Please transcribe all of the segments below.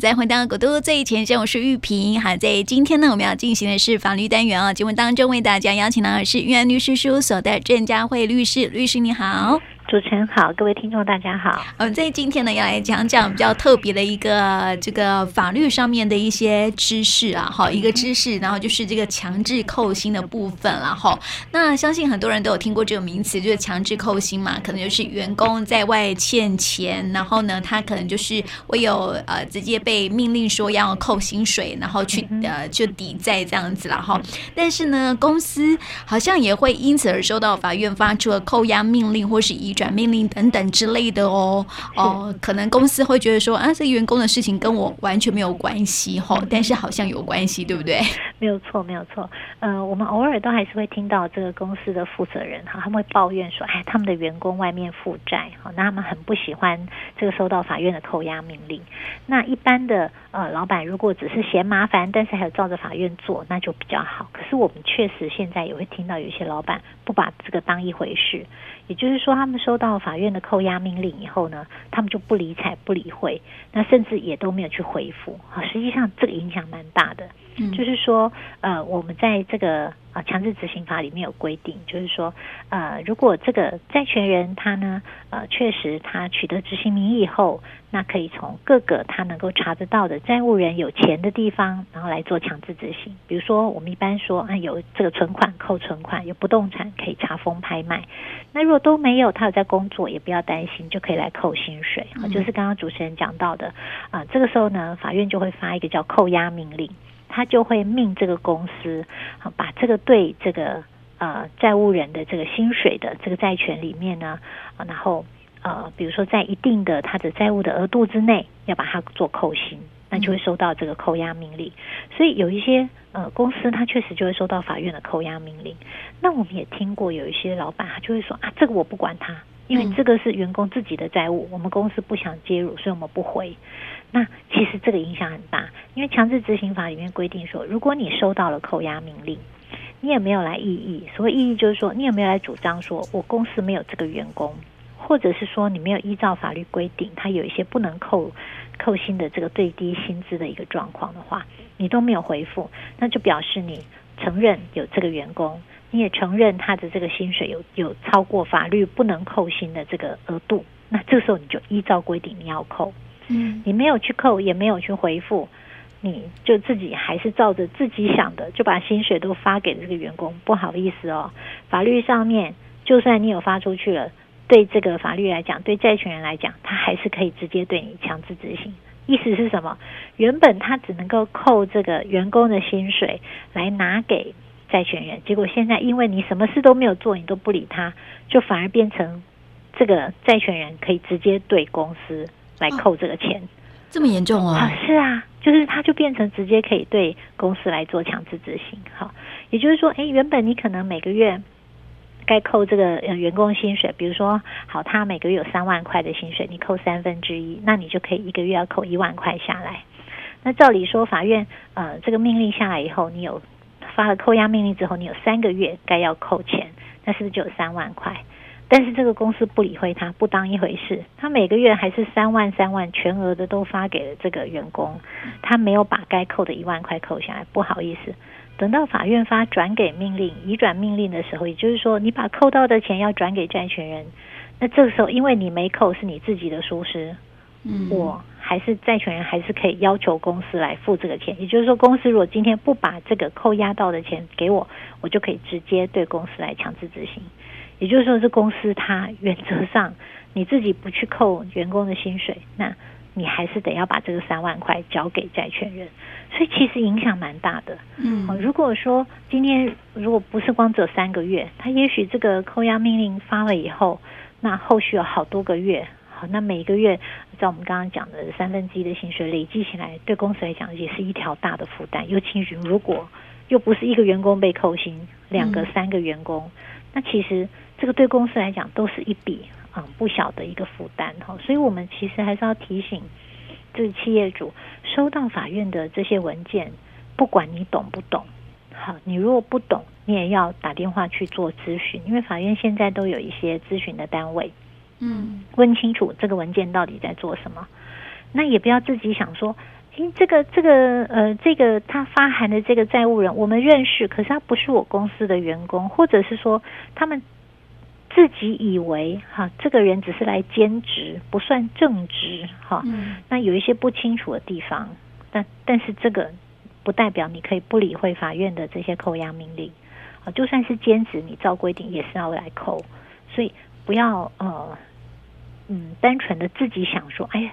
再回到国都最前线，我是玉萍。好，在今天呢，我们要进行的是法律单元啊。节目当中为大家邀请到的是玉安律师事务所的郑佳慧律师，律师你好。主持人好，各位听众大家好。我们在今天呢，要来讲讲比较特别的一个这个法律上面的一些知识啊，好，一个知识，然后就是这个强制扣薪的部分了哈。那相信很多人都有听过这个名词，就是强制扣薪嘛，可能就是员工在外欠钱，然后呢，他可能就是会有呃直接被命令说要扣薪水，然后去呃就抵债这样子了哈。但是呢，公司好像也会因此而收到法院发出的扣押命令或是移转。转命令等等之类的哦哦，可能公司会觉得说啊，这员工的事情跟我完全没有关系哈，但是好像有关系，对不对？没有错，没有错。呃，我们偶尔都还是会听到这个公司的负责人哈，他们会抱怨说，哎，他们的员工外面负债哈，那他们很不喜欢这个收到法院的扣押命令。那一般的呃老板如果只是嫌麻烦，但是还有照着法院做，那就比较好。可是我们确实现在也会听到有些老板不把这个当一回事。也就是说，他们收到法院的扣押命令以后呢，他们就不理睬、不理会，那甚至也都没有去回复啊。实际上，这个影响蛮大的。嗯，就是说，呃，我们在这个。啊，强制执行法里面有规定，就是说，呃，如果这个债权人他呢，呃，确实他取得执行名义以后，那可以从各个他能够查得到的债务人有钱的地方，然后来做强制执行。比如说，我们一般说，啊，有这个存款扣存款，有不动产可以查封拍卖。那如果都没有，他有在工作，也不要担心，就可以来扣薪水。啊，就是刚刚主持人讲到的，啊，这个时候呢，法院就会发一个叫扣押命令。他就会命这个公司啊，把这个对这个呃债务人的这个薪水的这个债权里面呢，啊，然后呃，比如说在一定的他的债务的额度之内，要把它做扣薪，那就会收到这个扣押命令。所以有一些呃公司，他确实就会收到法院的扣押命令。那我们也听过有一些老板，他就会说啊，这个我不管他，因为这个是员工自己的债务，我们公司不想介入，所以我们不回。那其实这个影响很大，因为强制执行法里面规定说，如果你收到了扣押命令，你也没有来异议，所谓异议就是说，你有没有来主张说我公司没有这个员工，或者是说你没有依照法律规定，他有一些不能扣扣薪的这个最低薪资的一个状况的话，你都没有回复，那就表示你承认有这个员工，你也承认他的这个薪水有有超过法律不能扣薪的这个额度，那这个时候你就依照规定你要扣。嗯，你没有去扣，也没有去回复，你就自己还是照着自己想的，就把薪水都发给这个员工。不好意思哦，法律上面就算你有发出去了，对这个法律来讲，对债权人来讲，他还是可以直接对你强制执行。意思是什么？原本他只能够扣这个员工的薪水来拿给债权人，结果现在因为你什么事都没有做，你都不理他，就反而变成这个债权人可以直接对公司。来扣这个钱，哦、这么严重哦？啊，是啊，就是他就变成直接可以对公司来做强制执行。好，也就是说，哎，原本你可能每个月该扣这个呃员工薪水，比如说，好，他每个月有三万块的薪水，你扣三分之一，那你就可以一个月要扣一万块下来。那照理说，法院呃这个命令下来以后，你有发了扣押命令之后，你有三个月该要扣钱，那是不是就有三万块？但是这个公司不理会他，不当一回事。他每个月还是三万三万全额的都发给了这个员工，他没有把该扣的一万块扣下来。不好意思，等到法院发转给命令、移转命令的时候，也就是说你把扣到的钱要转给债权人，那这个时候因为你没扣是你自己的疏失，嗯，我还是债权人还是可以要求公司来付这个钱。也就是说，公司如果今天不把这个扣押到的钱给我，我就可以直接对公司来强制执行。也就是说，这公司它原则上你自己不去扣员工的薪水，那你还是得要把这个三万块交给债权人，所以其实影响蛮大的。嗯，如果说今天如果不是光只有三个月，他也许这个扣押命令发了以后，那后续有好多个月，好，那每个月在我们刚刚讲的三分之一的薪水累积起来，对公司来讲也是一条大的负担。尤其是如果又不是一个员工被扣薪，两个、三个员工，那其实。这个对公司来讲都是一笔嗯不小的一个负担哈，所以我们其实还是要提醒这个企业主，收到法院的这些文件，不管你懂不懂，好，你如果不懂，你也要打电话去做咨询，因为法院现在都有一些咨询的单位，嗯，问清楚这个文件到底在做什么，那也不要自己想说，诶，这个这个呃，这个他发函的这个债务人，我们认识，可是他不是我公司的员工，或者是说他们自己以为哈，这个人只是来兼职，不算正职哈。嗯。那有一些不清楚的地方，但但是这个不代表你可以不理会法院的这些扣押命令啊，就算是兼职，你照规定也是要来扣，所以不要呃嗯，单纯的自己想说，哎呀，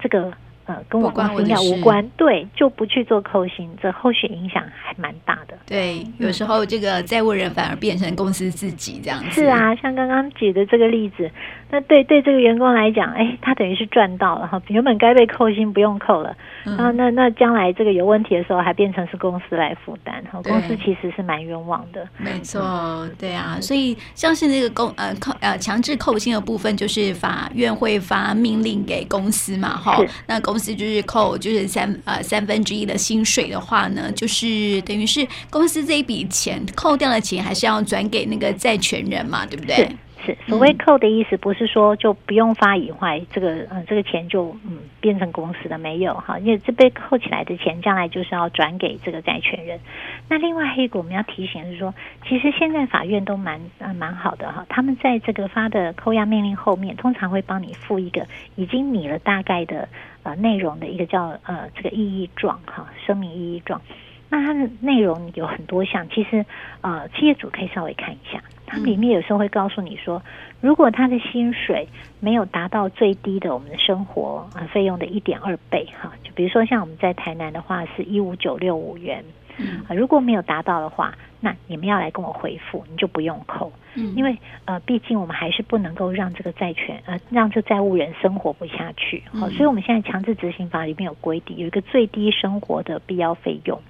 这个。呃，跟我公司无关，对，就不去做扣薪，这后续影响还蛮大的。对，有时候这个债务人反而变成公司自己这样子。是啊，像刚刚举的这个例子，那对对这个员工来讲，哎，他等于是赚到了哈，原本该被扣薪不用扣了，嗯、然后那那将来这个有问题的时候，还变成是公司来负担，哈，公司其实是蛮冤枉的。没错，对啊，所以像是那个公呃扣呃强制扣薪的部分，就是法院会发命令给公司嘛，哈，那公。公司就是扣，就是三呃三分之一的薪水的话呢，就是等于是公司这一笔钱扣掉的钱，还是要转给那个债权人嘛，对不对？是所谓扣的意思，不是说就不用发以外，这个嗯这个钱就嗯变成公司的没有哈，因为这被扣起来的钱，将来就是要转给这个债权人。那另外还有一个我们要提醒的是说，其实现在法院都蛮呃蛮好的哈，他们在这个发的扣押命令后面，通常会帮你附一个已经拟了大概的呃内容的一个叫呃这个异议状哈，声明异议状。那它的内容有很多项，其实呃企业主可以稍微看一下。它里面有时候会告诉你说，如果他的薪水没有达到最低的我们的生活啊费用的一点二倍哈，就比如说像我们在台南的话是一五九六五元，啊如果没有达到的话，那你们要来跟我回复，你就不用扣，因为呃毕竟我们还是不能够让这个债权呃让这债务人生活不下去，好，所以我们现在强制执行法里面有规定，有一个最低生活的必要费用。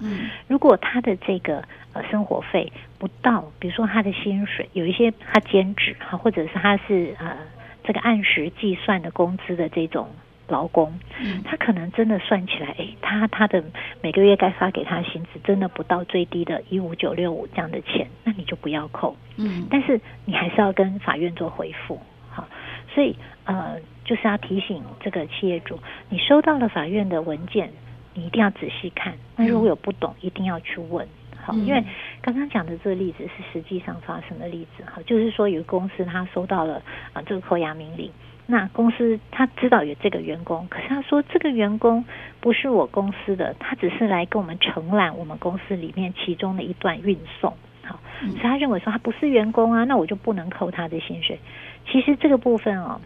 嗯，如果他的这个呃生活费不到，比如说他的薪水有一些他兼职哈，或者是他是呃这个按时计算的工资的这种劳工，嗯，他可能真的算起来，哎，他他的每个月该发给他薪资真的不到最低的一五九六五这样的钱，那你就不要扣，嗯，但是你还是要跟法院做回复，好，所以呃就是要提醒这个企业主，你收到了法院的文件。你一定要仔细看，那如果有不懂，一定要去问。好，因为刚刚讲的这个例子是实际上发生的例子。哈，就是说有个公司他收到了啊这个扣押命令，那公司他知道有这个员工，可是他说这个员工不是我公司的，他只是来跟我们承揽我们公司里面其中的一段运送。好，所以他认为说他不是员工啊，那我就不能扣他的薪水。其实这个部分哦。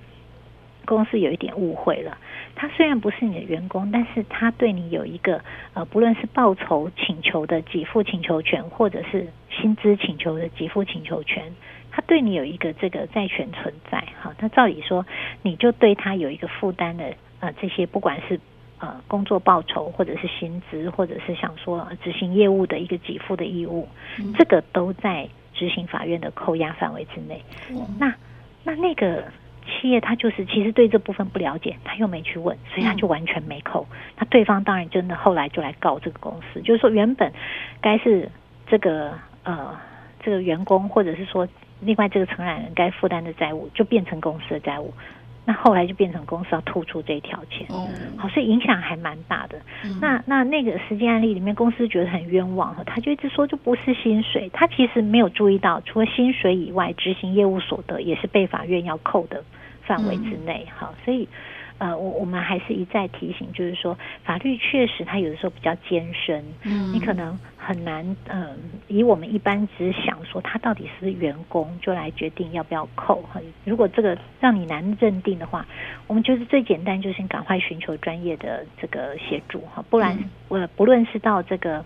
公司有一点误会了，他虽然不是你的员工，但是他对你有一个呃，不论是报酬请求的给付请求权，或者是薪资请求的给付请求权，他对你有一个这个债权存在好。那照理说，你就对他有一个负担的呃，这些不管是呃工作报酬，或者是薪资，或者是想说执行业务的一个给付的义务，这个都在执行法院的扣押范围之内。那那那个。企业他就是其实对这部分不了解，他又没去问，所以他就完全没扣。那对方当然真的后来就来告这个公司，就是说原本该是这个呃这个员工或者是说另外这个承揽人该负担的债务，就变成公司的债务。那后来就变成公司要吐出这一条钱，好，所以影响还蛮大的。那那那个实际案例里面，公司觉得很冤枉，他就一直说就不是薪水，他其实没有注意到，除了薪水以外，执行业务所得也是被法院要扣的。范围之内，好，所以呃，我我们还是一再提醒，就是说，法律确实它有的时候比较艰深，嗯，你可能很难，嗯、呃，以我们一般只想说他到底是不是员工，就来决定要不要扣。如果这个让你难认定的话，我们就是最简单，就是赶快寻求专业的这个协助哈，不然我不论是到这个。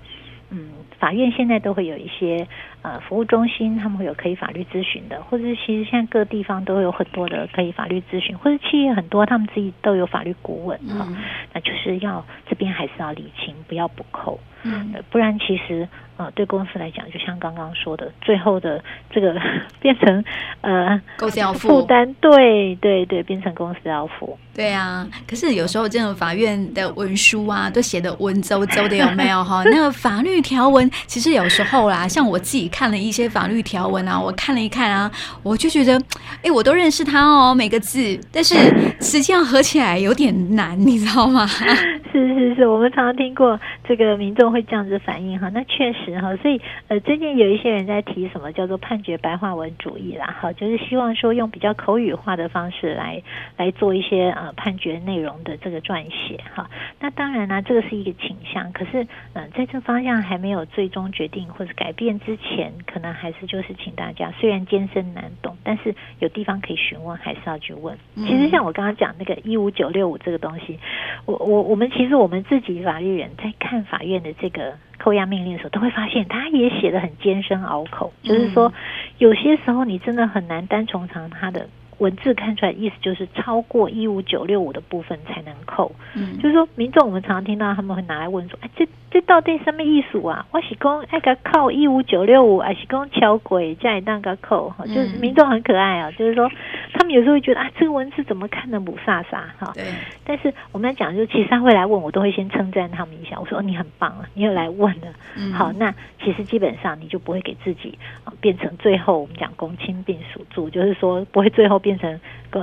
嗯，法院现在都会有一些呃服务中心，他们会有可以法律咨询的，或者是其实现在各地方都有很多的可以法律咨询，或者企业很多他们自己都有法律顾问哈、嗯，那就是要这边还是要理清不要不扣。嗯，不然其实呃，对公司来讲，就像刚刚说的，最后的这个 变成呃，公司要付负担，对对对，变成公司要付。对啊，可是有时候这种法院的文书啊，都写的文绉绉的，有没有哈？那个法律条文，其实有时候啦，像我自己看了一些法律条文啊，我看了一看啊，我就觉得，哎，我都认识它哦，每个字，但是实际上合起来有点难，你知道吗？是是是，我们常常听过这个民众会这样子反应哈，那确实哈，所以呃，最近有一些人在提什么叫做判决白话文主义啦，哈，就是希望说用比较口语化的方式来来做一些呃判决内容的这个撰写哈。那当然呢，这个是一个倾向，可是嗯、呃，在这方向还没有最终决定或者改变之前，可能还是就是请大家，虽然艰深难懂，但是有地方可以询问，还是要去问。其实像我刚刚讲那个一五九六五这个东西，我我我们其实我们自己法律人在看法院的这个扣押命令的时候，都会发现他也写的很艰深拗口，就是说有些时候你真的很难单从长他的。文字看出来意思就是超过一五九六五的部分才能扣，嗯，就是说民众我们常常听到他们会拿来问说，哎，这这到底什么意思啊？我是讲爱个扣一五九六五，还是讲敲鬼在那个扣？哈，就是民众很可爱啊，就是说他们有时候会觉得啊，这个文字怎么看得雾煞煞哈？对。但是我们来讲，就其实他会来问我，都会先称赞他们一下，我说你很棒啊，你又来问了，嗯，好，那其实基本上你就不会给自己啊变成最后我们讲公亲并属住，就是说不会最后。变成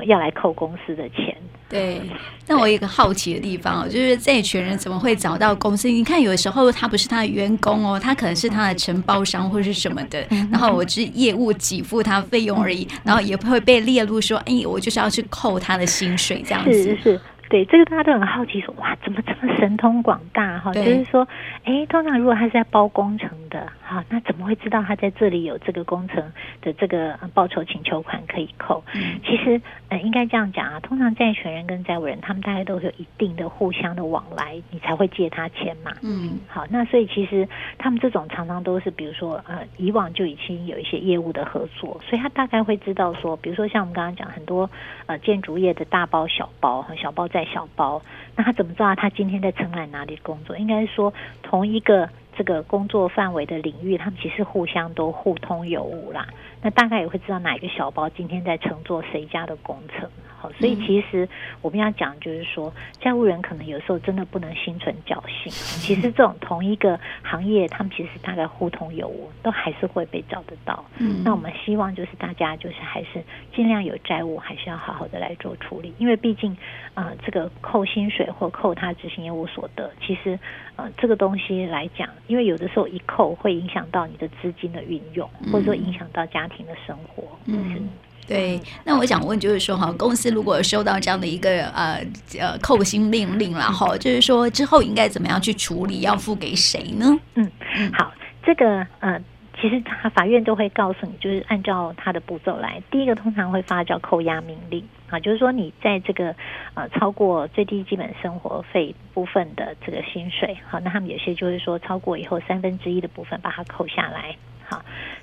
要来扣公司的钱，对。那我有一个好奇的地方哦，就是债权人怎么会找到公司？你看，有的时候他不是他的员工哦，他可能是他的承包商或者是什么的，然后我只是业务给付他费用而已，然后也不会被列入说，哎，我就是要去扣他的薪水这样子。是是。对，这个大家都很好奇说，说哇，怎么这么神通广大哈？就是说，哎，通常如果他是在包工程的，哈，那怎么会知道他在这里有这个工程的这个报酬请求款可以扣？嗯，其实，呃，应该这样讲啊，通常债权人跟债务人，他们大概都有一定的互相的往来，你才会借他钱嘛。嗯，好，那所以其实他们这种常常都是，比如说，呃，以往就已经有一些业务的合作，所以他大概会知道说，比如说像我们刚刚讲很多呃建筑业的大包小包和小包在。小包，那他怎么知道他今天在承揽哪里工作？应该说，同一个这个工作范围的领域，他们其实互相都互通有无啦。那大概也会知道哪一个小包今天在乘坐谁家的工程。好，所以其实我们要讲，就是说，债务人可能有时候真的不能心存侥幸。其实这种同一个行业，他们其实大概互通有无，都还是会被找得到。嗯，那我们希望就是大家就是还是尽量有债务，还是要好好的来做处理，因为毕竟呃，这个扣薪水或扣他执行业务所得，其实呃这个东西来讲，因为有的时候一扣会影响到你的资金的运用，或者说影响到家庭的生活。嗯。嗯对，那我想问，就是说哈，公司如果收到这样的一个呃呃扣薪命令，然后就是说之后应该怎么样去处理，要付给谁呢？嗯，好，这个呃，其实他法院都会告诉你，就是按照他的步骤来。第一个通常会发叫扣押命令啊，就是说你在这个呃超过最低基本生活费部分的这个薪水，好，那他们有些就是说超过以后三分之一的部分把它扣下来，好，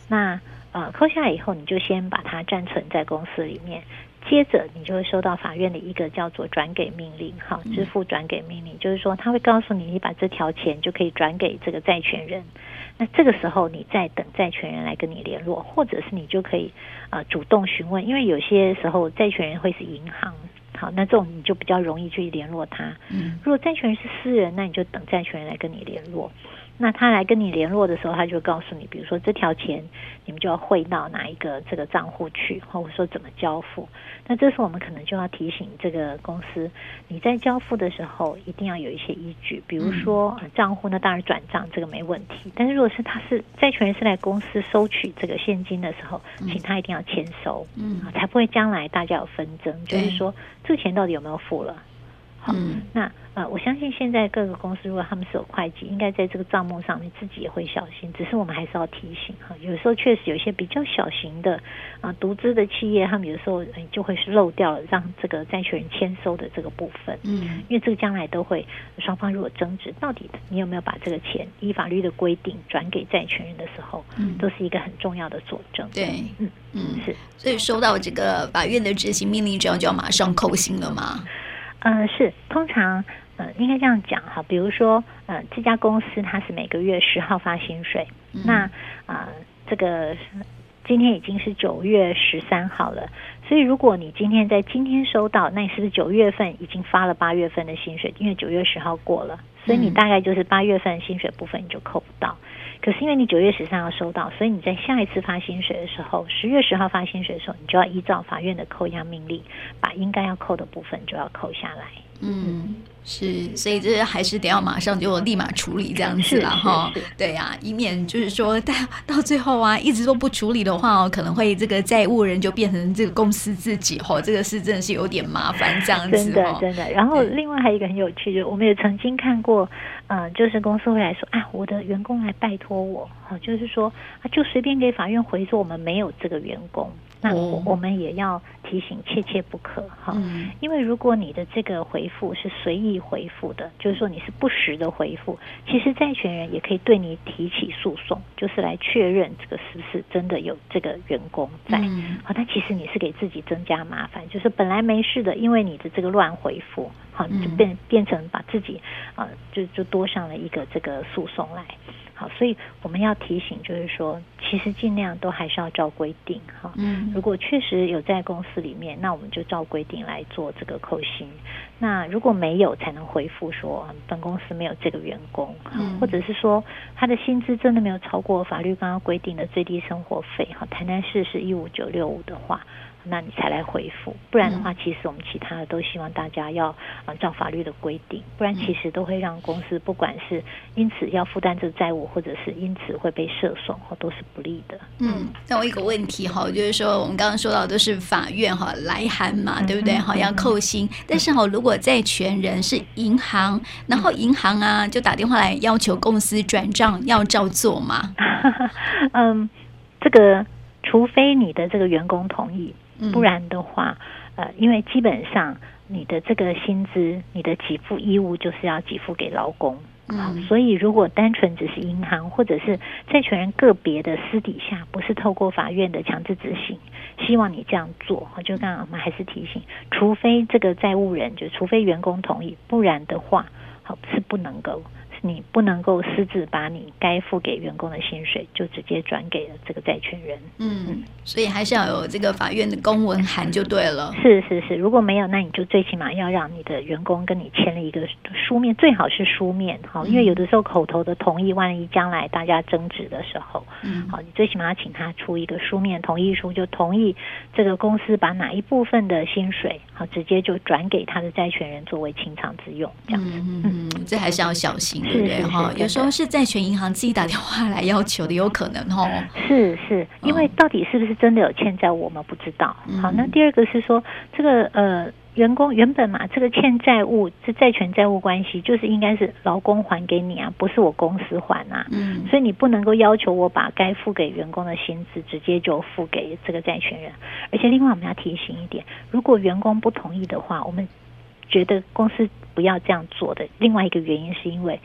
那。呃，扣下来以后，你就先把它暂存在公司里面，接着你就会收到法院的一个叫做转给命令，哈，支付转给命令，就是说他会告诉你，你把这条钱就可以转给这个债权人。那这个时候，你再等债权人来跟你联络，或者是你就可以呃主动询问，因为有些时候债权人会是银行，好，那这种你就比较容易去联络他。嗯，如果债权人是私人，那你就等债权人来跟你联络。那他来跟你联络的时候，他就告诉你，比如说这条钱你们就要汇到哪一个这个账户去，或者说怎么交付。那这时候我们可能就要提醒这个公司，你在交付的时候一定要有一些依据，比如说账户呢，当然转账这个没问题，但是如果是他是债权人是来公司收取这个现金的时候，请他一定要签收，嗯，才不会将来大家有纷争，就是说这个钱到底有没有付了。好，那呃，我相信现在各个公司如果他们是有会计，应该在这个账目上面自己也会小心。只是我们还是要提醒哈，有时候确实有一些比较小型的啊独资的企业，他们有时候就会是漏掉了让这个债权人签收的这个部分。嗯，因为这个将来都会双方如果争执，到底你有没有把这个钱依法律的规定转给债权人的时候，嗯，都是一个很重要的佐证。对，嗯嗯是。所以收到这个法院的执行命令之后，就要马上扣薪了吗？呃，是通常呃，应该这样讲哈，比如说呃，这家公司它是每个月十号发薪水，嗯、那啊、呃，这个今天已经是九月十三号了，所以如果你今天在今天收到，那你是不是九月份已经发了八月份的薪水？因为九月十号过了，所以你大概就是八月份薪水部分你就扣不到。可是因为你九月十三号收到，所以你在下一次发薪水的时候，十月十号发薪水的时候，你就要依照法院的扣押命令，把应该要扣的部分就要扣下来。嗯，是，所以这还是得要马上就立马处理这样子了哈。对呀、啊，以免就是说到到最后啊，一直都不处理的话哦，可能会这个债务人就变成这个公司自己哈，这个是真的是有点麻烦这样子。真的真的。然后另外还有一个很有趣的，我们也曾经看过。嗯、呃，就是公司会来说啊，我的员工来拜托我，好，就是说啊，就随便给法院回说我们没有这个员工，那我我们也要提醒，切切不可哈，因为如果你的这个回复是随意回复的，就是说你是不实的回复，其实债权人也可以对你提起诉讼，就是来确认这个是不是真的有这个员工在，好，但其实你是给自己增加麻烦，就是本来没事的，因为你的这个乱回复。好，就变变成把自己啊，就就多上了一个这个诉讼来。好，所以我们要提醒，就是说，其实尽量都还是要照规定哈。嗯。如果确实有在公司里面，那我们就照规定来做这个扣薪。那如果没有，才能回复说本公司没有这个员工，或者是说他的薪资真的没有超过法律刚刚规定的最低生活费哈，台南市是一五九六五的话。那你才来回复，不然的话，其实我们其他的都希望大家要按照法律的规定，不然其实都会让公司不管是因此要负担这个债务，或者是因此会被涉损，或都是不利的。嗯，那我一个问题哈，就是说我们刚刚说到都是法院哈来函嘛，对不对？好，要扣薪，但是哈，如果债权人是银行，然后银行啊就打电话来要求公司转账，要照做吗？嗯，这个除非你的这个员工同意。不然的话，呃，因为基本上你的这个薪资，你的给付义务就是要给付给劳工，嗯，所以如果单纯只是银行或者是债权人个别的私底下，不是透过法院的强制执行，希望你这样做，就刚刚我们还是提醒，除非这个债务人，就除非员工同意，不然的话，好是不能够。你不能够私自把你该付给员工的薪水就直接转给了这个债权人。嗯，所以还是要有这个法院的公文函就对了。是是是，如果没有，那你就最起码要让你的员工跟你签了一个书面，最好是书面哈，因为有的时候口头的同意，万一将来大家争执的时候，嗯，好，你最起码要请他出一个书面同意书，就同意这个公司把哪一部分的薪水好直接就转给他的债权人作为清偿之用，这样子。嗯嗯，这还是要小心。对不对哈？有时候是债权银行自己打电话来要求的，有可能哈。是是，因为到底是不是真的有欠债，我们不知道。好，那第二个是说，这个呃，员工原本嘛，这个欠债务是债权债务关系，就是应该是劳工还给你啊，不是我公司还啊。嗯。所以你不能够要求我把该付给员工的薪资直接就付给这个债权人。而且另外我们要提醒一点，如果员工不同意的话，我们觉得公司不要这样做的。另外一个原因是因为。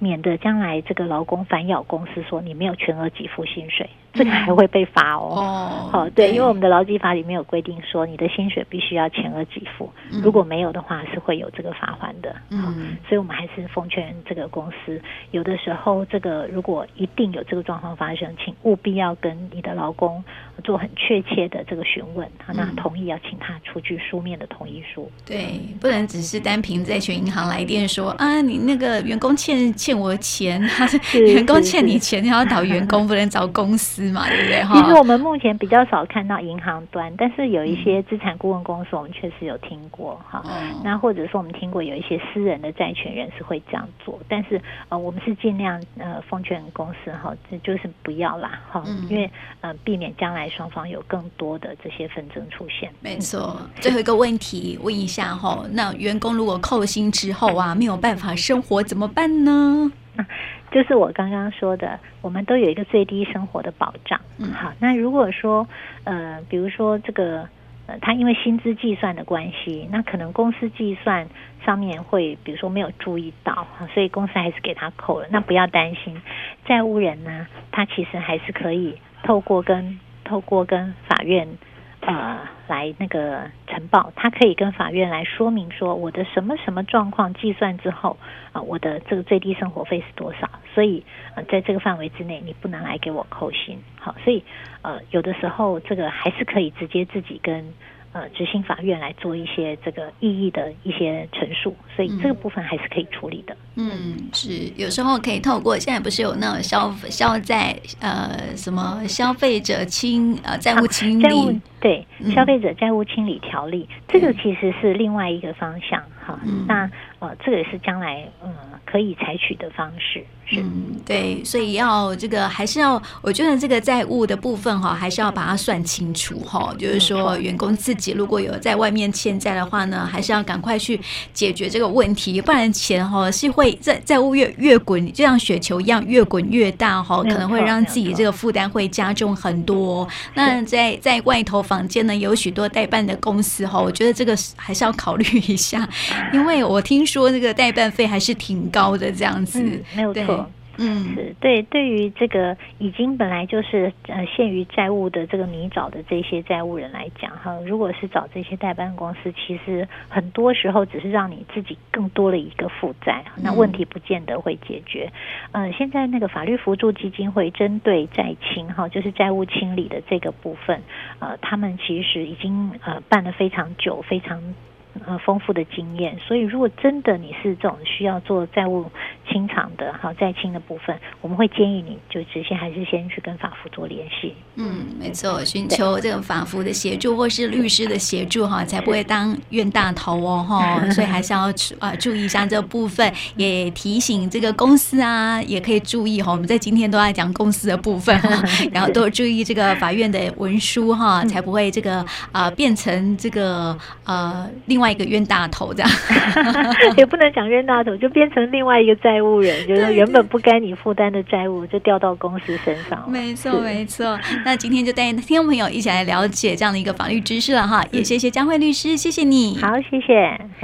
免得将来这个劳工反咬公司说，你没有全额给付薪水。这个还会被罚哦。哦，好，对，因为我们的劳基法里面有规定说，你的薪水必须要全额给付，如果没有的话，是会有这个罚款的。嗯，所以我们还是奉劝这个公司，有的时候这个如果一定有这个状况发生，请务必要跟你的劳工做很确切的这个询问，那同意要请他出具书面的同意书。对，不能只是单凭债权银行来电说啊，你那个员工欠欠我钱，他是员工欠你钱，你要找员工，不能找公司。嘛，对不对？哈其实我们目前比较少看到银行端，但是有一些资产顾问公司，我们确实有听过哈。那或者说我们听过有一些私人的债权人是会这样做，但是呃，我们是尽量呃奉劝公司哈，这就是不要啦哈，因为呃避免将来双方有更多的这些纷争出现。没错。最后一个问题问一下哈，那员工如果扣薪之后啊，没有办法生活怎么办呢？就是我刚刚说的，我们都有一个最低生活的保障。嗯，好，那如果说呃，比如说这个呃，他因为薪资计算的关系，那可能公司计算上面会，比如说没有注意到，所以公司还是给他扣了。那不要担心，债务人呢，他其实还是可以透过跟透过跟法院呃来那个呈报，他可以跟法院来说明说我的什么什么状况计算之后啊、我的这个最低生活费是多少，所以呃在这个范围之内你不能来给我扣薪。好，所以呃有的时候这个还是可以直接自己跟。呃，执行法院来做一些这个异议的一些陈述，所以这个部分还是可以处理的。嗯，是有时候可以透过现在不是有那种消消债呃什么消费者清呃债务清理，啊、债务对、嗯、消费者债务清理条例，这个其实是另外一个方向哈。嗯、那呃，这个也是将来嗯。呃可以采取的方式，嗯，对，所以要这个还是要，我觉得这个债务的部分哈，还是要把它算清楚哈。就是说，员工自己如果有在外面欠债的话呢，还是要赶快去解决这个问题，不然钱哈是会债债务越越滚，就像雪球一样越滚越大哈，可能会让自己这个负担会加重很多。那在在外头房间呢，有许多代办的公司哈，我觉得这个还是要考虑一下，因为我听说那个代办费还是挺高。高的这样子，嗯、没有错，嗯，是对。对于这个已经本来就是呃陷于债务的这个泥沼的这些债务人来讲，哈，如果是找这些代办公司，其实很多时候只是让你自己更多了一个负债，那问题不见得会解决。嗯、呃，现在那个法律扶助基金会针对债清哈，就是债务清理的这个部分，呃，他们其实已经呃办了非常久，非常。呃，丰富的经验，所以如果真的你是这种需要做债务清偿的，好债清的部分，我们会建议你就直接还是先去跟法服做联系。嗯，没错，寻求这个法服的协助或是律师的协助哈，才不会当冤大头哦哈。所以还是要啊注意一下这部分，也提醒这个公司啊，也可以注意哈。我们在今天都在讲公司的部分哈，然后都注意这个法院的文书哈，才不会这个啊变成这个呃另外。一个冤大头这样，也不能讲冤大头，就变成另外一个债务人，就是原本不该你负担的债务就掉到公司身上。没错，没错。那今天就带听众朋友一起来了解这样的一个法律知识了哈，也谢谢江慧律师，谢谢你。好，谢谢。